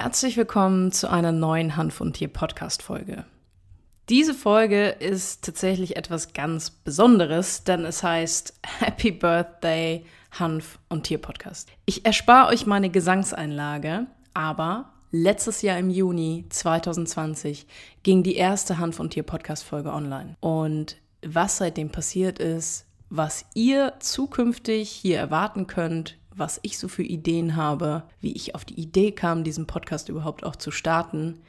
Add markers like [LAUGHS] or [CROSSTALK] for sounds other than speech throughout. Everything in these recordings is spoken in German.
Herzlich willkommen zu einer neuen Hanf und Tier Podcast Folge. Diese Folge ist tatsächlich etwas ganz Besonderes, denn es heißt Happy Birthday Hanf und Tier Podcast. Ich erspare euch meine Gesangseinlage, aber letztes Jahr im Juni 2020 ging die erste Hanf und Tier Podcast Folge online. Und was seitdem passiert ist, was ihr zukünftig hier erwarten könnt, was ich so für Ideen habe, wie ich auf die Idee kam, diesen Podcast überhaupt auch zu starten,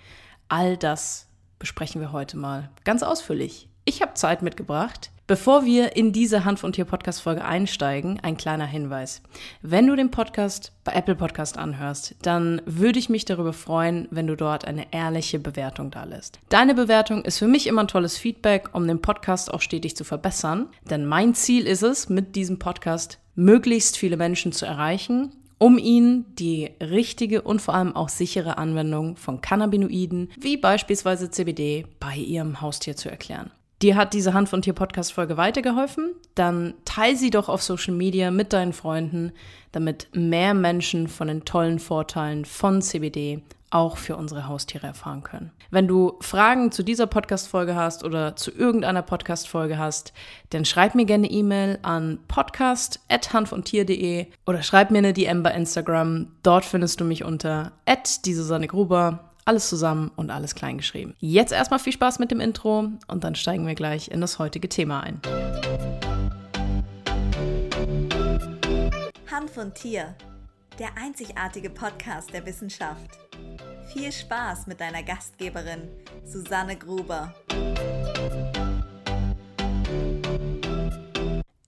all das besprechen wir heute mal ganz ausführlich. Ich habe Zeit mitgebracht. Bevor wir in diese Hanf und Tier Podcast Folge einsteigen, ein kleiner Hinweis. Wenn du den Podcast bei Apple Podcast anhörst, dann würde ich mich darüber freuen, wenn du dort eine ehrliche Bewertung da lässt. Deine Bewertung ist für mich immer ein tolles Feedback, um den Podcast auch stetig zu verbessern, denn mein Ziel ist es, mit diesem Podcast möglichst viele Menschen zu erreichen um ihnen die richtige und vor allem auch sichere Anwendung von Cannabinoiden, wie beispielsweise CBD, bei ihrem Haustier zu erklären. Dir hat diese Hand von Tier Podcast Folge weitergeholfen? Dann teile sie doch auf Social Media mit deinen Freunden, damit mehr Menschen von den tollen Vorteilen von CBD auch für unsere Haustiere erfahren können. Wenn du Fragen zu dieser Podcast-Folge hast oder zu irgendeiner Podcast-Folge hast, dann schreib mir gerne E-Mail an podcast.hanfundtier.de oder schreib mir eine DM bei Instagram. Dort findest du mich unter die Susanne Gruber alles zusammen und alles klein geschrieben. Jetzt erstmal viel Spaß mit dem Intro und dann steigen wir gleich in das heutige Thema ein. Hand von Tier, der einzigartige Podcast der Wissenschaft. Viel Spaß mit deiner Gastgeberin Susanne Gruber.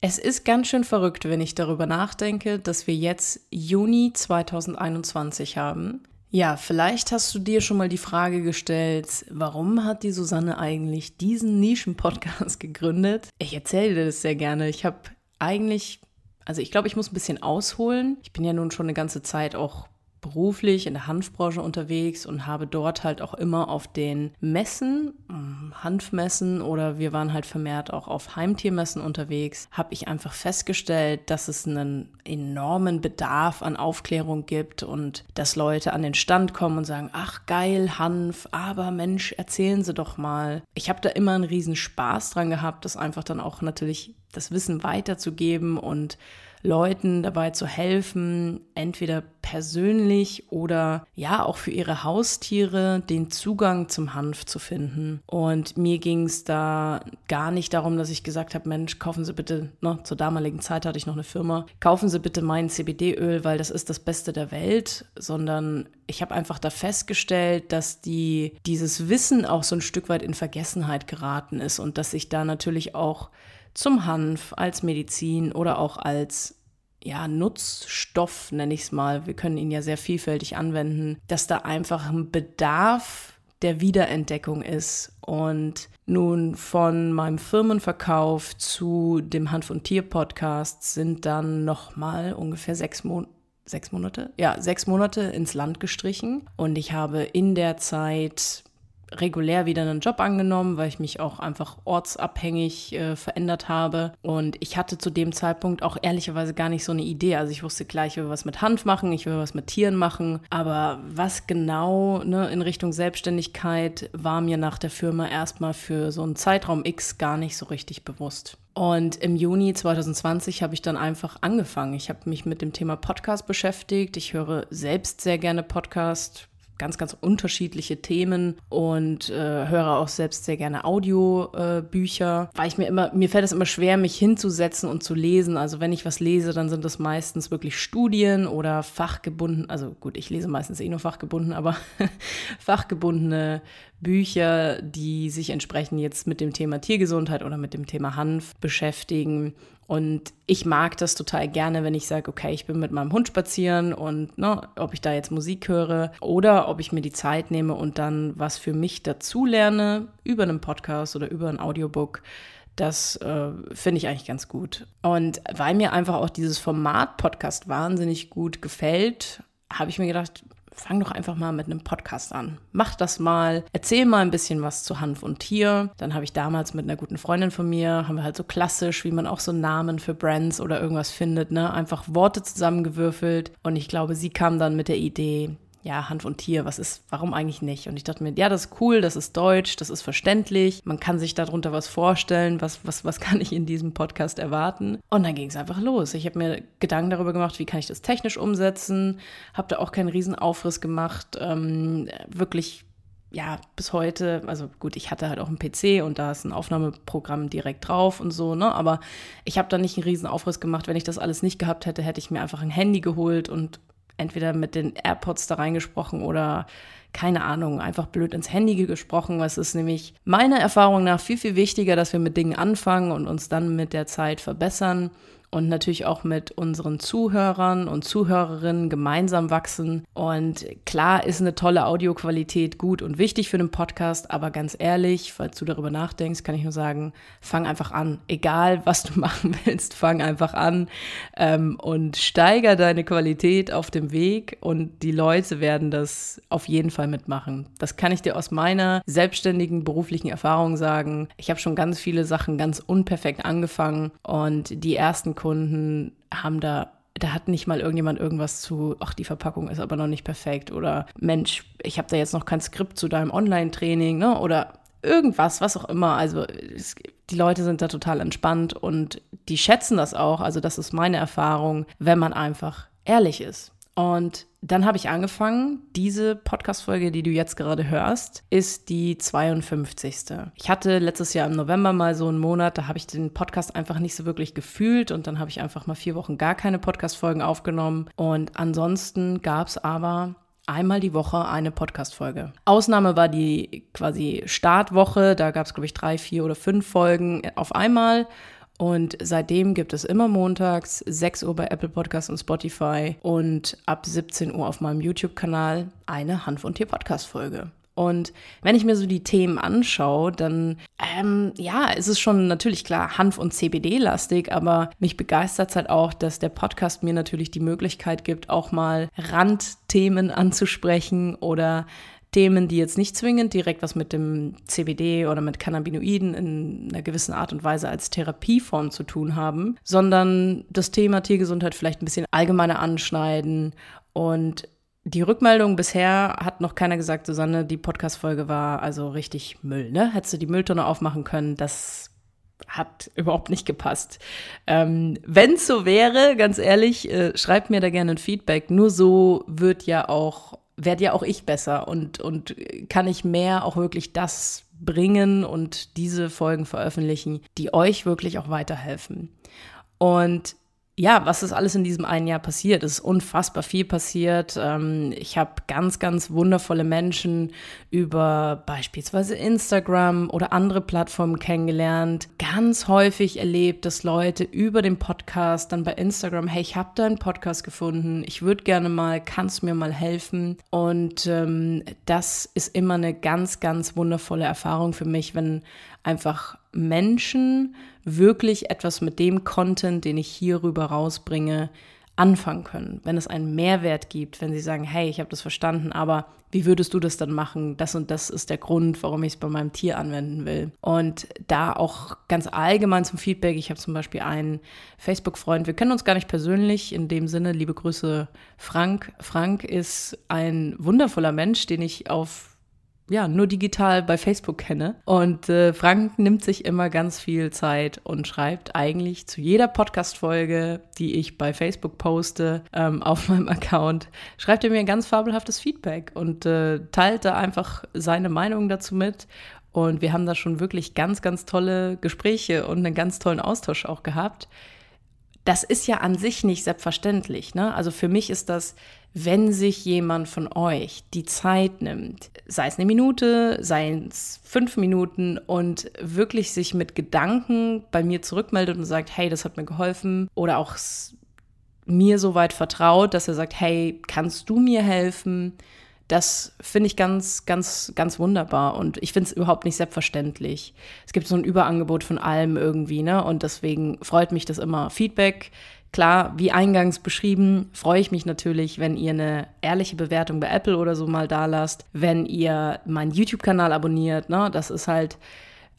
Es ist ganz schön verrückt, wenn ich darüber nachdenke, dass wir jetzt Juni 2021 haben ja, vielleicht hast du dir schon mal die Frage gestellt, warum hat die Susanne eigentlich diesen Nischen-Podcast [LAUGHS] gegründet? Ich erzähle dir das sehr gerne. Ich habe eigentlich, also ich glaube, ich muss ein bisschen ausholen. Ich bin ja nun schon eine ganze Zeit auch beruflich in der Hanfbranche unterwegs und habe dort halt auch immer auf den Messen, ähm, Hanfmessen oder wir waren halt vermehrt auch auf Heimtiermessen unterwegs, habe ich einfach festgestellt, dass es einen enormen Bedarf an Aufklärung gibt und dass Leute an den Stand kommen und sagen, ach geil, Hanf, aber Mensch, erzählen Sie doch mal. Ich habe da immer einen riesen Spaß dran gehabt, das einfach dann auch natürlich das Wissen weiterzugeben und Leuten dabei zu helfen, entweder persönlich oder ja auch für ihre Haustiere den Zugang zum Hanf zu finden. Und mir ging es da gar nicht darum, dass ich gesagt habe, Mensch, kaufen Sie bitte, ne, zur damaligen Zeit hatte ich noch eine Firma, kaufen Sie bitte mein CBD-Öl, weil das ist das Beste der Welt, sondern ich habe einfach da festgestellt, dass die, dieses Wissen auch so ein Stück weit in Vergessenheit geraten ist und dass ich da natürlich auch zum Hanf, als Medizin oder auch als ja, Nutzstoff, nenne ich es mal. Wir können ihn ja sehr vielfältig anwenden, dass da einfach ein Bedarf der Wiederentdeckung ist. Und nun von meinem Firmenverkauf zu dem Hanf- und Tier-Podcast sind dann nochmal ungefähr sechs Monate. Sechs Monate? Ja, sechs Monate ins Land gestrichen. Und ich habe in der Zeit regulär wieder einen Job angenommen, weil ich mich auch einfach ortsabhängig äh, verändert habe. Und ich hatte zu dem Zeitpunkt auch ehrlicherweise gar nicht so eine Idee. Also ich wusste gleich, ich will was mit Hanf machen, ich will was mit Tieren machen. Aber was genau ne, in Richtung Selbstständigkeit war mir nach der Firma erstmal für so einen Zeitraum X gar nicht so richtig bewusst. Und im Juni 2020 habe ich dann einfach angefangen. Ich habe mich mit dem Thema Podcast beschäftigt. Ich höre selbst sehr gerne Podcast ganz, ganz unterschiedliche Themen und äh, höre auch selbst sehr gerne Audiobücher, äh, weil ich mir immer, mir fällt es immer schwer, mich hinzusetzen und zu lesen. Also wenn ich was lese, dann sind das meistens wirklich Studien oder fachgebunden, also gut, ich lese meistens eh nur fachgebunden, aber [LAUGHS] fachgebundene Bücher, die sich entsprechend jetzt mit dem Thema Tiergesundheit oder mit dem Thema Hanf beschäftigen. Und ich mag das total gerne, wenn ich sage, okay, ich bin mit meinem Hund spazieren und ne, ob ich da jetzt Musik höre oder ob ich mir die Zeit nehme und dann was für mich dazu lerne über einen Podcast oder über ein Audiobook. Das äh, finde ich eigentlich ganz gut. Und weil mir einfach auch dieses Format Podcast wahnsinnig gut gefällt, habe ich mir gedacht, fang doch einfach mal mit einem Podcast an. Mach das mal, erzähl mal ein bisschen was zu Hanf und Tier. Dann habe ich damals mit einer guten Freundin von mir, haben wir halt so klassisch, wie man auch so Namen für Brands oder irgendwas findet, ne, einfach Worte zusammengewürfelt. Und ich glaube, sie kam dann mit der Idee, ja, Hanf und Tier, was ist, warum eigentlich nicht? Und ich dachte mir, ja, das ist cool, das ist deutsch, das ist verständlich, man kann sich darunter was vorstellen, was, was, was [LAUGHS] kann ich in diesem Podcast erwarten? Und dann ging es einfach los. Ich habe mir Gedanken darüber gemacht, wie kann ich das technisch umsetzen, habe da auch keinen riesen Aufriss gemacht, ähm, wirklich ja, bis heute, also gut, ich hatte halt auch einen PC und da ist ein Aufnahmeprogramm direkt drauf und so, ne? Aber ich habe da nicht einen riesen Aufriss gemacht. Wenn ich das alles nicht gehabt hätte, hätte ich mir einfach ein Handy geholt und entweder mit den AirPods da reingesprochen oder keine Ahnung, einfach blöd ins Handy gesprochen. Was ist nämlich meiner Erfahrung nach viel, viel wichtiger, dass wir mit Dingen anfangen und uns dann mit der Zeit verbessern und natürlich auch mit unseren Zuhörern und Zuhörerinnen gemeinsam wachsen. Und klar ist eine tolle Audioqualität gut und wichtig für einen Podcast, aber ganz ehrlich, falls du darüber nachdenkst, kann ich nur sagen, fang einfach an. Egal, was du [LAUGHS] machen willst, fang einfach an ähm, und steiger deine Qualität auf dem Weg und die Leute werden das auf jeden Fall mitmachen. Das kann ich dir aus meiner selbstständigen beruflichen Erfahrung sagen. Ich habe schon ganz viele Sachen ganz unperfekt angefangen und die ersten Kunden haben da da hat nicht mal irgendjemand irgendwas zu, ach, die Verpackung ist aber noch nicht perfekt oder Mensch, ich habe da jetzt noch kein Skript zu deinem Online-Training, ne? Oder irgendwas, was auch immer. Also es, die Leute sind da total entspannt und die schätzen das auch. Also das ist meine Erfahrung, wenn man einfach ehrlich ist. Und dann habe ich angefangen. Diese Podcast-Folge, die du jetzt gerade hörst, ist die 52. Ich hatte letztes Jahr im November mal so einen Monat, da habe ich den Podcast einfach nicht so wirklich gefühlt und dann habe ich einfach mal vier Wochen gar keine Podcast-Folgen aufgenommen. Und ansonsten gab es aber einmal die Woche eine Podcast-Folge. Ausnahme war die quasi Startwoche, da gab es, glaube ich, drei, vier oder fünf Folgen auf einmal. Und seitdem gibt es immer montags 6 Uhr bei Apple Podcasts und Spotify und ab 17 Uhr auf meinem YouTube-Kanal eine Hanf- und Tier-Podcast-Folge. Und wenn ich mir so die Themen anschaue, dann ähm, ja, ist es schon natürlich klar Hanf- und CBD-lastig, aber mich begeistert es halt auch, dass der Podcast mir natürlich die Möglichkeit gibt, auch mal Randthemen anzusprechen oder Themen, die jetzt nicht zwingend direkt was mit dem CBD oder mit Cannabinoiden in einer gewissen Art und Weise als Therapieform zu tun haben, sondern das Thema Tiergesundheit vielleicht ein bisschen allgemeiner anschneiden. Und die Rückmeldung bisher hat noch keiner gesagt, Susanne, die Podcast-Folge war also richtig Müll, ne? Hättest du die Mülltonne aufmachen können, das hat überhaupt nicht gepasst. Ähm, Wenn es so wäre, ganz ehrlich, äh, schreibt mir da gerne ein Feedback. Nur so wird ja auch werde ja auch ich besser und, und kann ich mehr auch wirklich das bringen und diese Folgen veröffentlichen, die euch wirklich auch weiterhelfen. Und ja, was ist alles in diesem einen Jahr passiert? Es ist unfassbar viel passiert. Ähm, ich habe ganz, ganz wundervolle Menschen über beispielsweise Instagram oder andere Plattformen kennengelernt. Ganz häufig erlebt, dass Leute über den Podcast dann bei Instagram, hey, ich habe da einen Podcast gefunden, ich würde gerne mal, kannst du mir mal helfen? Und ähm, das ist immer eine ganz, ganz wundervolle Erfahrung für mich, wenn einfach Menschen wirklich etwas mit dem Content, den ich hierüber rausbringe, anfangen können. Wenn es einen Mehrwert gibt, wenn sie sagen, hey, ich habe das verstanden, aber wie würdest du das dann machen? Das und das ist der Grund, warum ich es bei meinem Tier anwenden will. Und da auch ganz allgemein zum Feedback. Ich habe zum Beispiel einen Facebook-Freund, wir kennen uns gar nicht persönlich, in dem Sinne, liebe Grüße, Frank. Frank ist ein wundervoller Mensch, den ich auf ja, nur digital bei Facebook kenne. Und äh, Frank nimmt sich immer ganz viel Zeit und schreibt eigentlich zu jeder Podcast-Folge, die ich bei Facebook poste, ähm, [LAUGHS] auf meinem Account, schreibt er mir ein ganz fabelhaftes Feedback und äh, teilt da einfach seine Meinung dazu mit. Und wir haben da schon wirklich ganz, ganz tolle Gespräche und einen ganz tollen Austausch auch gehabt. Das ist ja an sich nicht selbstverständlich. Ne? Also für mich ist das wenn sich jemand von euch die Zeit nimmt, sei es eine Minute, sei es fünf Minuten und wirklich sich mit Gedanken bei mir zurückmeldet und sagt, hey, das hat mir geholfen oder auch mir so weit vertraut, dass er sagt, hey, kannst du mir helfen? Das finde ich ganz, ganz, ganz wunderbar und ich finde es überhaupt nicht selbstverständlich. Es gibt so ein Überangebot von allem irgendwie, ne? Und deswegen freut mich das immer. Feedback Klar, wie eingangs beschrieben, freue ich mich natürlich, wenn ihr eine ehrliche Bewertung bei Apple oder so mal da lasst, wenn ihr meinen YouTube-Kanal abonniert. Ne? Das ist halt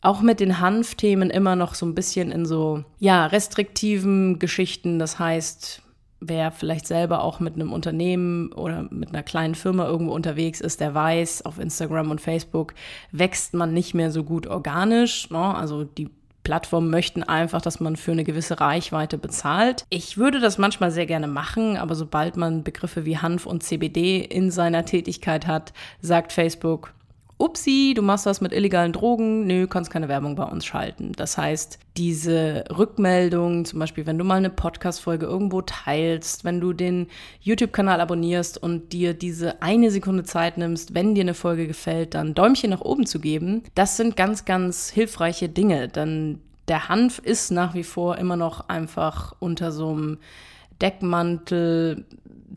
auch mit den Hanfthemen immer noch so ein bisschen in so, ja, restriktiven Geschichten. Das heißt, wer vielleicht selber auch mit einem Unternehmen oder mit einer kleinen Firma irgendwo unterwegs ist, der weiß, auf Instagram und Facebook wächst man nicht mehr so gut organisch. Ne? Also die Plattformen möchten einfach, dass man für eine gewisse Reichweite bezahlt. Ich würde das manchmal sehr gerne machen, aber sobald man Begriffe wie Hanf und CBD in seiner Tätigkeit hat, sagt Facebook, upsi, du machst was mit illegalen Drogen, nö, kannst keine Werbung bei uns schalten. Das heißt, diese Rückmeldung, zum Beispiel, wenn du mal eine Podcast-Folge irgendwo teilst, wenn du den YouTube-Kanal abonnierst und dir diese eine Sekunde Zeit nimmst, wenn dir eine Folge gefällt, dann Däumchen nach oben zu geben, das sind ganz, ganz hilfreiche Dinge. Denn der Hanf ist nach wie vor immer noch einfach unter so einem Deckmantel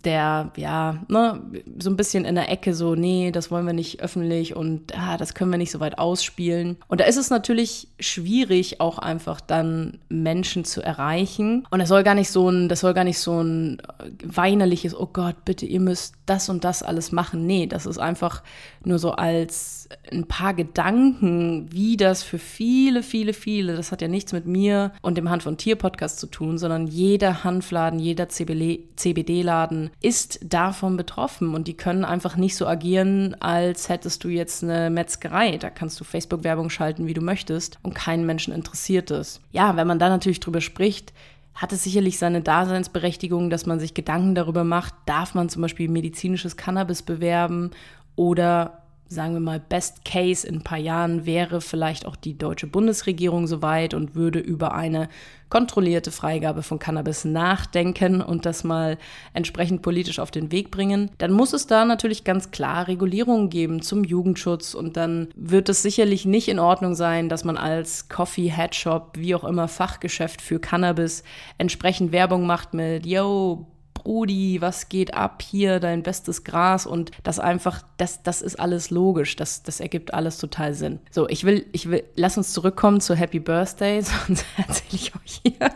der, ja, ne, so ein bisschen in der Ecke so, nee, das wollen wir nicht öffentlich und ah, das können wir nicht so weit ausspielen. Und da ist es natürlich schwierig, auch einfach dann Menschen zu erreichen. Und das soll gar nicht so ein, das soll gar nicht so ein weinerliches, oh Gott, bitte, ihr müsst das und das alles machen. Nee, das ist einfach nur so als ein paar Gedanken, wie das für viele, viele, viele, das hat ja nichts mit mir und dem Hand von Tier Podcast zu tun, sondern jeder Hanfladen, jeder CBD-Laden ist davon betroffen und die können einfach nicht so agieren, als hättest du jetzt eine Metzgerei. Da kannst du Facebook-Werbung schalten, wie du möchtest und keinen Menschen interessiert es. Ja, wenn man da natürlich drüber spricht, hat es sicherlich seine Daseinsberechtigung, dass man sich Gedanken darüber macht, darf man zum Beispiel medizinisches Cannabis bewerben oder sagen wir mal, Best Case in ein paar Jahren wäre vielleicht auch die deutsche Bundesregierung soweit und würde über eine kontrollierte Freigabe von Cannabis nachdenken und das mal entsprechend politisch auf den Weg bringen, dann muss es da natürlich ganz klar Regulierungen geben zum Jugendschutz und dann wird es sicherlich nicht in Ordnung sein, dass man als Coffee, Headshop, wie auch immer Fachgeschäft für Cannabis entsprechend Werbung macht mit, yo, Brudi, was geht ab hier, dein bestes Gras und das einfach, das, das ist alles logisch, das, das ergibt alles total Sinn. So, ich will, ich will, lass uns zurückkommen zu Happy Birthday, [LAUGHS] sonst erzähle ich euch hier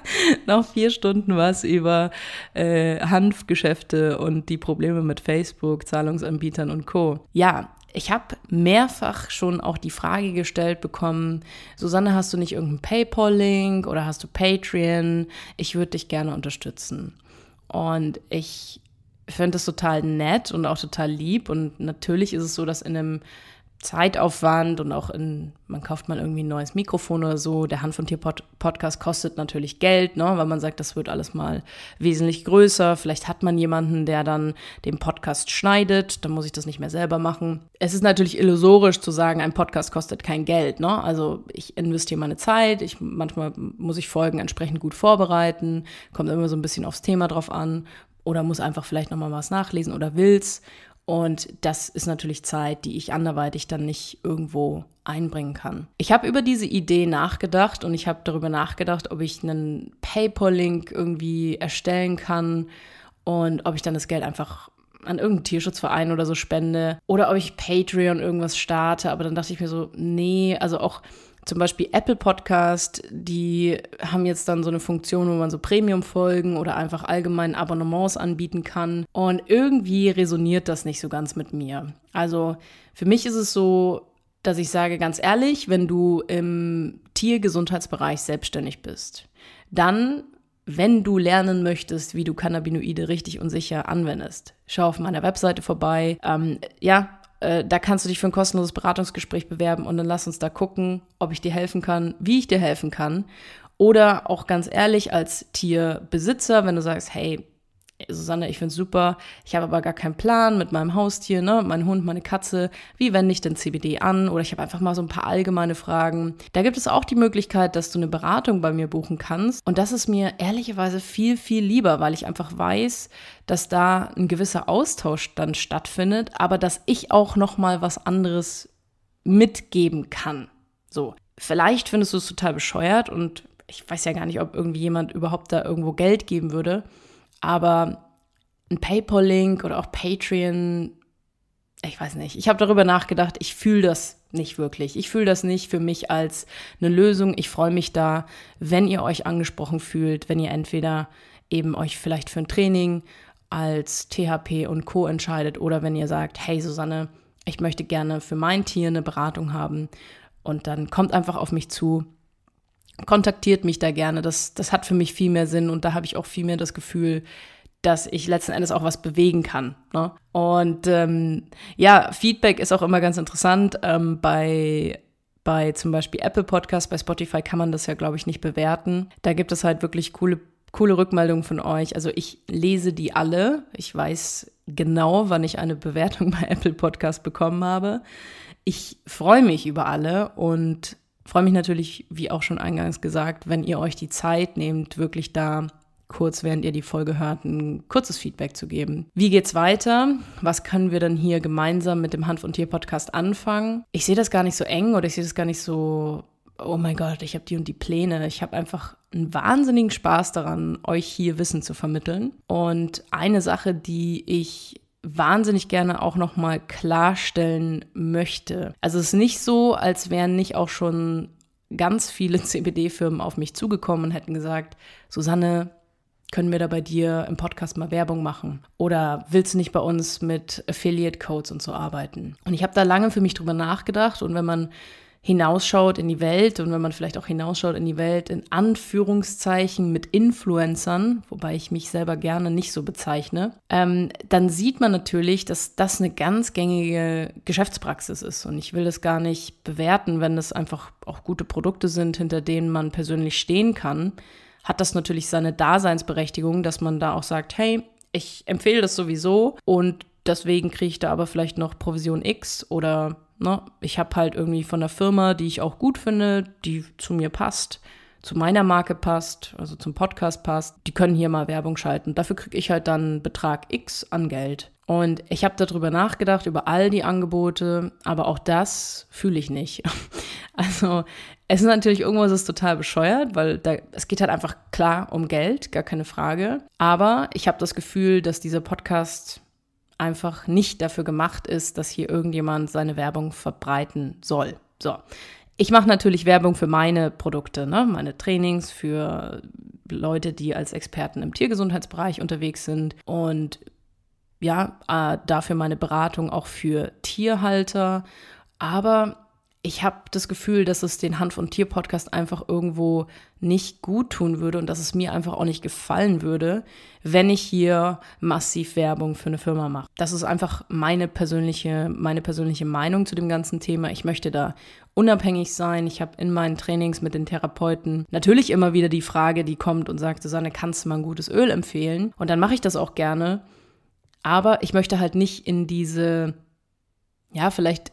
noch vier Stunden was über äh, Hanfgeschäfte und die Probleme mit Facebook, Zahlungsanbietern und Co. Ja, ich habe mehrfach schon auch die Frage gestellt bekommen, Susanne, hast du nicht irgendeinen PayPal-Link oder hast du Patreon? Ich würde dich gerne unterstützen. Und ich finde es total nett und auch total lieb. Und natürlich ist es so, dass in einem Zeitaufwand und auch in, man kauft mal irgendwie ein neues Mikrofon oder so. Der Hand von Tier -Pod Podcast kostet natürlich Geld, ne, weil man sagt, das wird alles mal wesentlich größer. Vielleicht hat man jemanden, der dann den Podcast schneidet, dann muss ich das nicht mehr selber machen. Es ist natürlich illusorisch zu sagen, ein Podcast kostet kein Geld, ne? Also ich investiere meine Zeit, ich manchmal muss ich Folgen entsprechend gut vorbereiten, kommt immer so ein bisschen aufs Thema drauf an oder muss einfach vielleicht nochmal was nachlesen oder will's. Und das ist natürlich Zeit, die ich anderweitig dann nicht irgendwo einbringen kann. Ich habe über diese Idee nachgedacht und ich habe darüber nachgedacht, ob ich einen PayPal-Link irgendwie erstellen kann und ob ich dann das Geld einfach an irgendeinen Tierschutzverein oder so spende oder ob ich Patreon irgendwas starte. Aber dann dachte ich mir so, nee, also auch zum Beispiel Apple Podcast, die haben jetzt dann so eine Funktion, wo man so Premium-Folgen oder einfach allgemein Abonnements anbieten kann. Und irgendwie resoniert das nicht so ganz mit mir. Also für mich ist es so, dass ich sage ganz ehrlich, wenn du im Tiergesundheitsbereich selbstständig bist, dann wenn du lernen möchtest, wie du Cannabinoide richtig und sicher anwendest, schau auf meiner Webseite vorbei. Ähm, ja, äh, da kannst du dich für ein kostenloses Beratungsgespräch bewerben und dann lass uns da gucken, ob ich dir helfen kann, wie ich dir helfen kann. Oder auch ganz ehrlich als Tierbesitzer, wenn du sagst, hey, Susanne, ich finde es super, ich habe aber gar keinen Plan mit meinem Haustier, ne, mein Hund, meine Katze, wie wende ich denn CBD an? Oder ich habe einfach mal so ein paar allgemeine Fragen. Da gibt es auch die Möglichkeit, dass du eine Beratung bei mir buchen kannst. Und das ist mir ehrlicherweise viel, viel lieber, weil ich einfach weiß, dass da ein gewisser Austausch dann stattfindet, aber dass ich auch noch mal was anderes mitgeben kann. So, vielleicht findest du es total bescheuert und ich weiß ja gar nicht, ob irgendwie jemand überhaupt da irgendwo Geld geben würde. Aber ein PayPal-Link oder auch Patreon, ich weiß nicht. Ich habe darüber nachgedacht, ich fühle das nicht wirklich. Ich fühle das nicht für mich als eine Lösung. Ich freue mich da, wenn ihr euch angesprochen fühlt, wenn ihr entweder eben euch vielleicht für ein Training als THP und Co entscheidet oder wenn ihr sagt, hey Susanne, ich möchte gerne für mein Tier eine Beratung haben und dann kommt einfach auf mich zu kontaktiert mich da gerne. Das, das hat für mich viel mehr Sinn und da habe ich auch viel mehr das Gefühl, dass ich letzten Endes auch was bewegen kann. Ne? Und ähm, ja, Feedback ist auch immer ganz interessant. Ähm, bei bei zum Beispiel Apple Podcasts, bei Spotify kann man das ja, glaube ich, nicht bewerten. Da gibt es halt wirklich coole, coole Rückmeldungen von euch. Also ich lese die alle. Ich weiß genau, wann ich eine Bewertung [LAUGHS] bei Apple Podcast bekommen habe. Ich freue mich über alle und freue mich natürlich, wie auch schon eingangs gesagt, wenn ihr euch die Zeit nehmt, wirklich da kurz, während ihr die Folge hört, ein kurzes Feedback zu geben. Wie geht's weiter? Was können wir dann hier gemeinsam mit dem Hanf und Tier Podcast anfangen? Ich sehe das gar nicht so eng oder ich sehe das gar nicht so oh mein Gott, ich habe die und die Pläne. Ich habe einfach einen wahnsinnigen Spaß daran, euch hier Wissen zu vermitteln. Und eine Sache, die ich wahnsinnig gerne auch noch mal klarstellen möchte. Also es ist nicht so, als wären nicht auch schon ganz viele [LAUGHS] CBD-Firmen auf mich zugekommen und hätten gesagt, Susanne, können wir da bei dir im Podcast mal Werbung machen? Oder willst du nicht bei uns mit Affiliate Codes und so arbeiten? Und ich habe da lange für mich drüber nachgedacht und wenn man hinausschaut in die Welt und wenn man vielleicht auch hinausschaut in die Welt in Anführungszeichen mit Influencern, wobei ich mich selber gerne nicht so bezeichne, ähm, dann sieht man natürlich, dass das eine ganz gängige Geschäftspraxis ist. Und ich will das gar nicht bewerten, wenn es einfach auch gute Produkte sind, hinter denen man persönlich stehen kann hat das natürlich seine Daseinsberechtigung, dass man da auch sagt, hey, ich empfehle das sowieso und deswegen kriege ich da aber vielleicht noch Provision X oder ne, ich habe halt irgendwie von der Firma, die ich auch gut finde, die zu mir passt, zu meiner Marke passt, also zum Podcast passt, die können hier mal Werbung schalten. Dafür kriege ich halt dann Betrag X an Geld. Und ich habe darüber nachgedacht, über all die Angebote, aber auch das fühle ich nicht. [LAUGHS] Also es ist natürlich irgendwo ist total bescheuert, weil da, es geht halt einfach klar um Geld, gar keine Frage. Aber ich habe das Gefühl, dass dieser Podcast einfach nicht dafür gemacht ist, dass hier irgendjemand seine Werbung verbreiten soll. So. Ich mache natürlich Werbung für meine Produkte, ne? meine Trainings, für Leute, die als Experten im Tiergesundheitsbereich unterwegs sind und ja, äh, dafür meine Beratung auch für Tierhalter. Aber ich habe das Gefühl, dass es den Hanf- und Tier-Podcast einfach irgendwo nicht gut tun würde und dass es mir einfach auch nicht gefallen würde, wenn ich hier massiv Werbung für eine Firma mache. Das ist einfach meine persönliche, meine persönliche Meinung zu dem ganzen Thema. Ich möchte da unabhängig sein. Ich habe in meinen Trainings mit den Therapeuten natürlich immer wieder die Frage, die kommt und sagt, Susanne, kannst du mal ein gutes Öl empfehlen? Und dann mache ich das auch gerne. Aber ich möchte halt nicht in diese, ja, vielleicht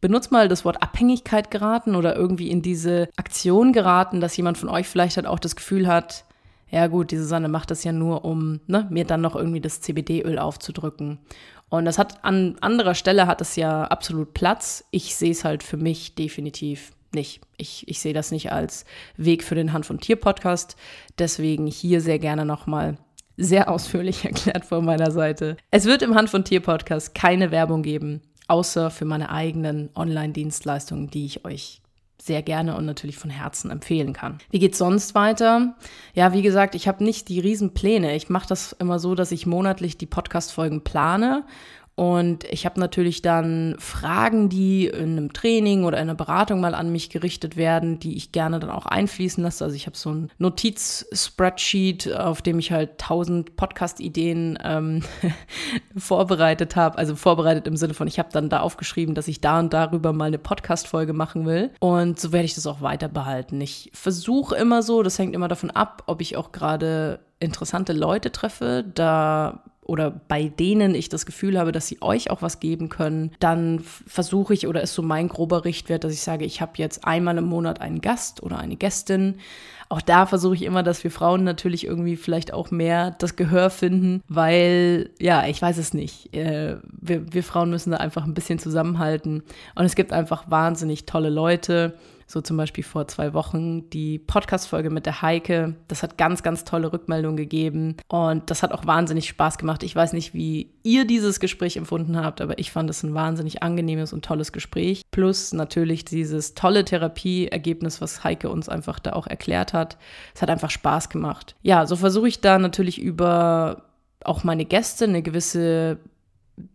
benutzt mal das Wort Abhängigkeit geraten oder irgendwie in diese Aktion geraten, dass jemand von euch vielleicht halt auch das Gefühl hat, ja gut, die Susanne macht das ja nur, um ne, mir dann noch irgendwie das CBD-Öl aufzudrücken. Und das hat an anderer Stelle hat es ja absolut Platz. Ich sehe es halt für mich definitiv nicht. Ich, ich sehe das nicht als Weg für den Hand- und Tier-Podcast. Deswegen hier sehr gerne nochmal sehr ausführlich [LAUGHS] erklärt von meiner Seite. Es wird im Hand- und Tier-Podcast keine Werbung geben außer für meine eigenen Online-Dienstleistungen, die ich euch sehr gerne und natürlich von Herzen empfehlen kann. Wie geht's sonst weiter? Ja, wie gesagt, ich habe nicht die Riesenpläne. Ich mache das immer so, dass ich monatlich die Podcast-Folgen plane und ich habe natürlich dann Fragen, die in einem Training oder in einer Beratung mal an mich gerichtet werden, die ich gerne dann auch einfließen lasse. Also ich habe so ein Notiz-Spreadsheet, auf dem ich halt tausend Podcast-Ideen ähm, [LAUGHS] vorbereitet habe. Also vorbereitet im Sinne von, ich habe dann da aufgeschrieben, dass ich da und darüber mal eine Podcast-Folge machen will. Und so werde ich das auch weiter behalten. Ich versuche immer so, das hängt immer davon ab, ob ich auch gerade interessante Leute treffe. Da oder bei denen ich das Gefühl habe, dass sie euch auch was geben können, dann versuche ich oder ist so mein grober Richtwert, dass ich sage, ich habe jetzt einmal im Monat einen Gast oder eine Gästin. Auch da versuche ich immer, dass wir Frauen natürlich irgendwie vielleicht auch mehr das Gehör finden, weil, ja, ich weiß es nicht. Äh, wir, wir Frauen müssen da einfach ein bisschen zusammenhalten. Und es gibt einfach wahnsinnig tolle Leute so zum Beispiel vor zwei Wochen die Podcast-Folge mit der Heike. Das hat ganz, ganz tolle Rückmeldungen gegeben. Und das hat auch wahnsinnig Spaß gemacht. Ich weiß nicht, wie ihr dieses Gespräch empfunden habt, aber ich fand es ein wahnsinnig angenehmes und tolles Gespräch. Plus natürlich dieses tolle Therapieergebnis, was Heike uns einfach da auch erklärt hat. Es hat einfach Spaß gemacht. Ja, so versuche ich da natürlich über auch meine Gäste eine gewisse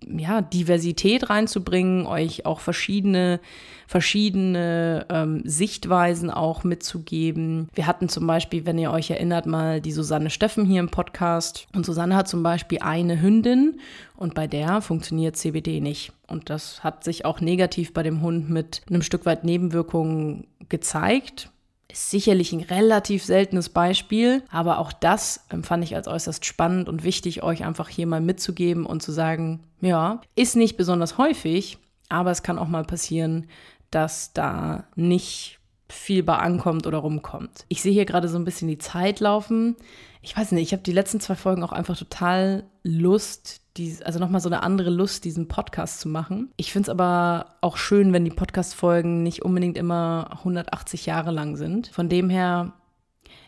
ja, Diversität reinzubringen, euch auch verschiedene, verschiedene ähm, Sichtweisen auch mitzugeben. Wir hatten zum Beispiel, wenn ihr euch erinnert, mal die Susanne Steffen hier im Podcast. Und Susanne hat zum Beispiel eine Hündin und bei der funktioniert CBD nicht. Und das hat sich auch negativ bei dem Hund mit einem Stück weit Nebenwirkungen gezeigt. Ist sicherlich ein relativ seltenes Beispiel, aber auch das empfand ich als äußerst spannend und wichtig, euch einfach hier mal mitzugeben und zu sagen, ja, ist nicht besonders häufig, aber es kann auch mal passieren, dass da nicht viel bei ankommt oder rumkommt. Ich sehe hier gerade so ein bisschen die Zeit laufen. Ich weiß nicht, ich habe die letzten zwei Folgen auch einfach total Lust, dies, also nochmal so eine andere Lust, diesen Podcast zu machen. Ich finde es aber auch schön, wenn die Podcast-Folgen nicht unbedingt immer 180 Jahre lang sind. Von dem her,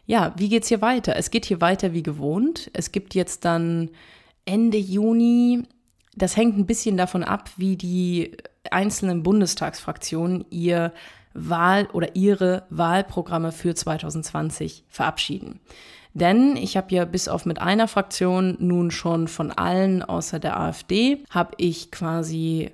ja, wie geht's hier weiter? Es geht hier weiter wie gewohnt. Es gibt jetzt dann Ende Juni, das hängt ein bisschen davon ab, wie die einzelnen Bundestagsfraktionen ihr Wahl oder ihre Wahlprogramme für 2020 verabschieden. Denn ich habe ja bis auf mit einer Fraktion nun schon von allen außer der AfD, habe ich quasi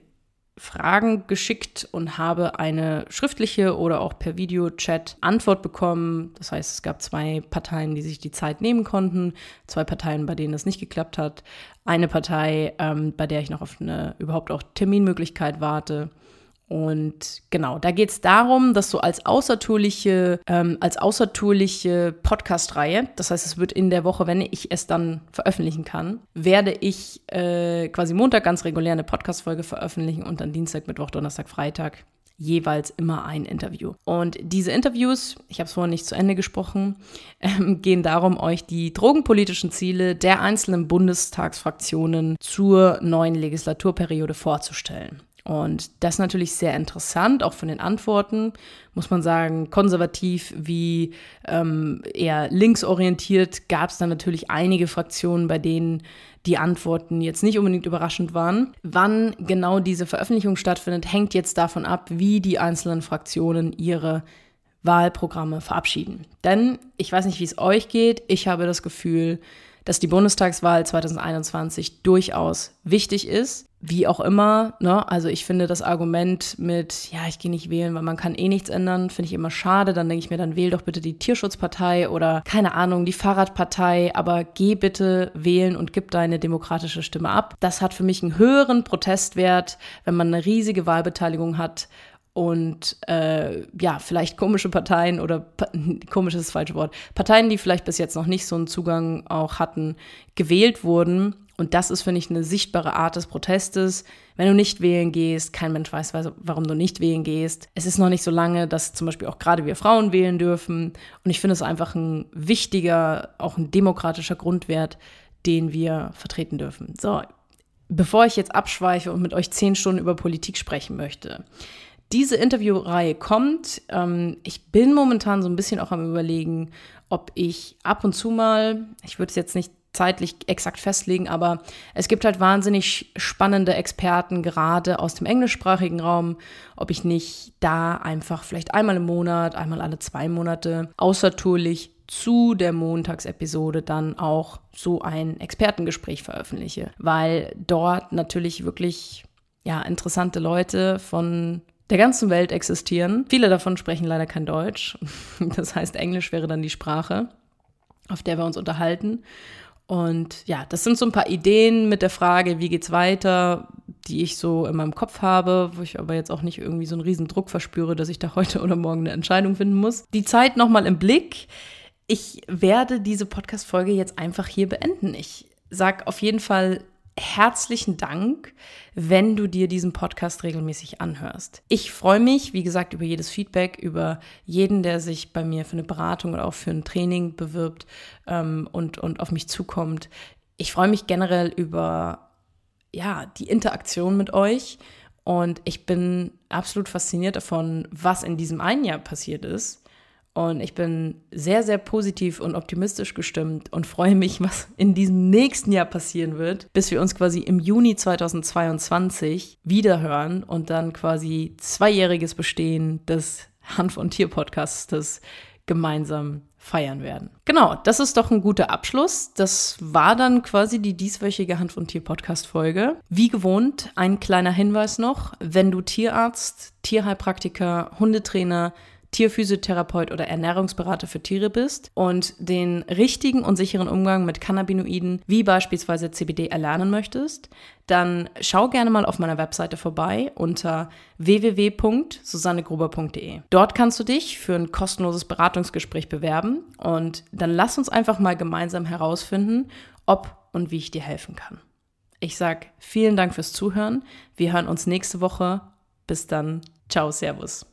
Fragen geschickt und habe eine schriftliche oder auch per Videochat Antwort bekommen. Das heißt, es gab zwei Parteien, die sich die Zeit nehmen konnten, zwei Parteien, bei denen das nicht geklappt hat, eine Partei, ähm, bei der ich noch auf eine überhaupt auch Terminmöglichkeit warte und genau, da geht es darum, dass so als außertourliche, ähm, als außertourliche Podcast-Reihe, das heißt, es wird in der Woche, wenn ich es dann veröffentlichen kann, werde ich äh, quasi Montag ganz regulär eine Podcast-Folge veröffentlichen und dann Dienstag, Mittwoch, Donnerstag, Freitag jeweils immer ein Interview. Und diese Interviews, ich habe es vorhin nicht zu Ende gesprochen, [LAUGHS] ähm, gehen darum, euch die drogenpolitischen Ziele der einzelnen Bundestagsfraktionen zur neuen Legislaturperiode vorzustellen. Und das ist natürlich sehr interessant, auch von den Antworten, muss man sagen, konservativ wie ähm, eher linksorientiert gab es dann natürlich einige Fraktionen, bei denen die Antworten jetzt nicht unbedingt überraschend waren. Wann genau diese Veröffentlichung stattfindet, hängt jetzt davon ab, wie die einzelnen Fraktionen ihre Wahlprogramme verabschieden. Denn ich weiß nicht, wie es euch geht, ich habe das Gefühl, dass die Bundestagswahl 2021 durchaus wichtig ist. Wie auch immer, ne? Also ich finde das Argument mit, ja, ich gehe nicht wählen, weil man kann eh nichts ändern, finde ich immer schade. Dann denke ich mir, dann wähl doch bitte die Tierschutzpartei oder keine Ahnung, die Fahrradpartei, aber geh bitte wählen und gib deine demokratische Stimme ab. Das hat für mich einen höheren Protestwert, wenn man eine riesige Wahlbeteiligung hat und äh, ja, vielleicht komische Parteien oder [LAUGHS] komisch ist das falsche Wort, Parteien, die vielleicht bis jetzt noch nicht so einen Zugang auch hatten, gewählt wurden. Und das ist, finde ich, eine sichtbare Art des Protestes. Wenn du nicht wählen gehst, kein Mensch weiß, warum du nicht wählen gehst. Es ist noch nicht so lange, dass zum Beispiel auch gerade wir Frauen wählen dürfen. Und ich finde es einfach ein wichtiger, auch ein demokratischer Grundwert, den wir vertreten dürfen. So, bevor ich jetzt abschweife und mit euch zehn Stunden über Politik sprechen möchte, diese Interviewreihe kommt. Ähm, ich bin momentan so ein bisschen auch am Überlegen, ob ich ab und zu mal, ich würde es jetzt nicht zeitlich exakt festlegen, aber es gibt halt wahnsinnig spannende Experten, gerade aus dem englischsprachigen Raum, ob ich nicht da einfach vielleicht einmal im Monat, einmal alle zwei Monate außertourlich zu der Montagsepisode dann auch so ein Expertengespräch veröffentliche, weil dort natürlich wirklich ja interessante Leute von der ganzen Welt existieren. Viele davon sprechen leider kein Deutsch. [LAUGHS] Das heißt, Englisch wäre dann die Sprache, auf der wir uns unterhalten. Und ja, das sind so ein paar Ideen mit der Frage, wie geht's weiter, die ich so in meinem Kopf habe, wo ich aber jetzt auch nicht irgendwie so einen riesen Druck verspüre, dass ich da [LAUGHS] heute oder morgen eine Entscheidung finden muss. Die Zeit nochmal im Blick. Ich werde diese Podcast-Folge jetzt einfach hier beenden. Ich sag auf jeden Fall herzlichen Dank, wenn du dir diesen Podcast regelmäßig anhörst. Ich freue mich, wie gesagt, über jedes Feedback, über jeden, der sich bei mir für eine Beratung oder auch für ein Training bewirbt ähm, und, und auf mich zukommt. Ich freue mich generell über ja, die Interaktion mit euch und ich bin absolut fasziniert davon, was in diesem einen Jahr passiert ist und ich bin sehr, sehr positiv und optimistisch gestimmt und freue mich, was in diesem nächsten Jahr passieren wird, bis wir uns quasi im Juni 2022 wiederhören und dann quasi zweijähriges Bestehen des Hanf- und Tier-Podcasts gemeinsam feiern werden. Genau, das ist doch ein guter Abschluss. Das war dann quasi die dieswöchige Hand- und Tier-Podcast-Folge. Wie gewohnt, ein kleiner Hinweis noch: Wenn du Tierarzt, Tierheilpraktiker, Hundetrainer, Tierphysiotherapeut oder Ernährungsberater für Tiere bist und den richtigen und sicheren Umgang mit Cannabinoiden wie beispielsweise CBD erlernen möchtest, dann schau gerne mal auf meiner Webseite vorbei unter www.susannegruber.de. Dort kannst du dich für ein kostenloses Beratungsgespräch bewerben und dann lass uns einfach mal gemeinsam herausfinden, ob und wie ich dir helfen kann. Ich sage vielen Dank fürs Zuhören. Wir hören uns nächste Woche. Bis dann. Ciao, Servus.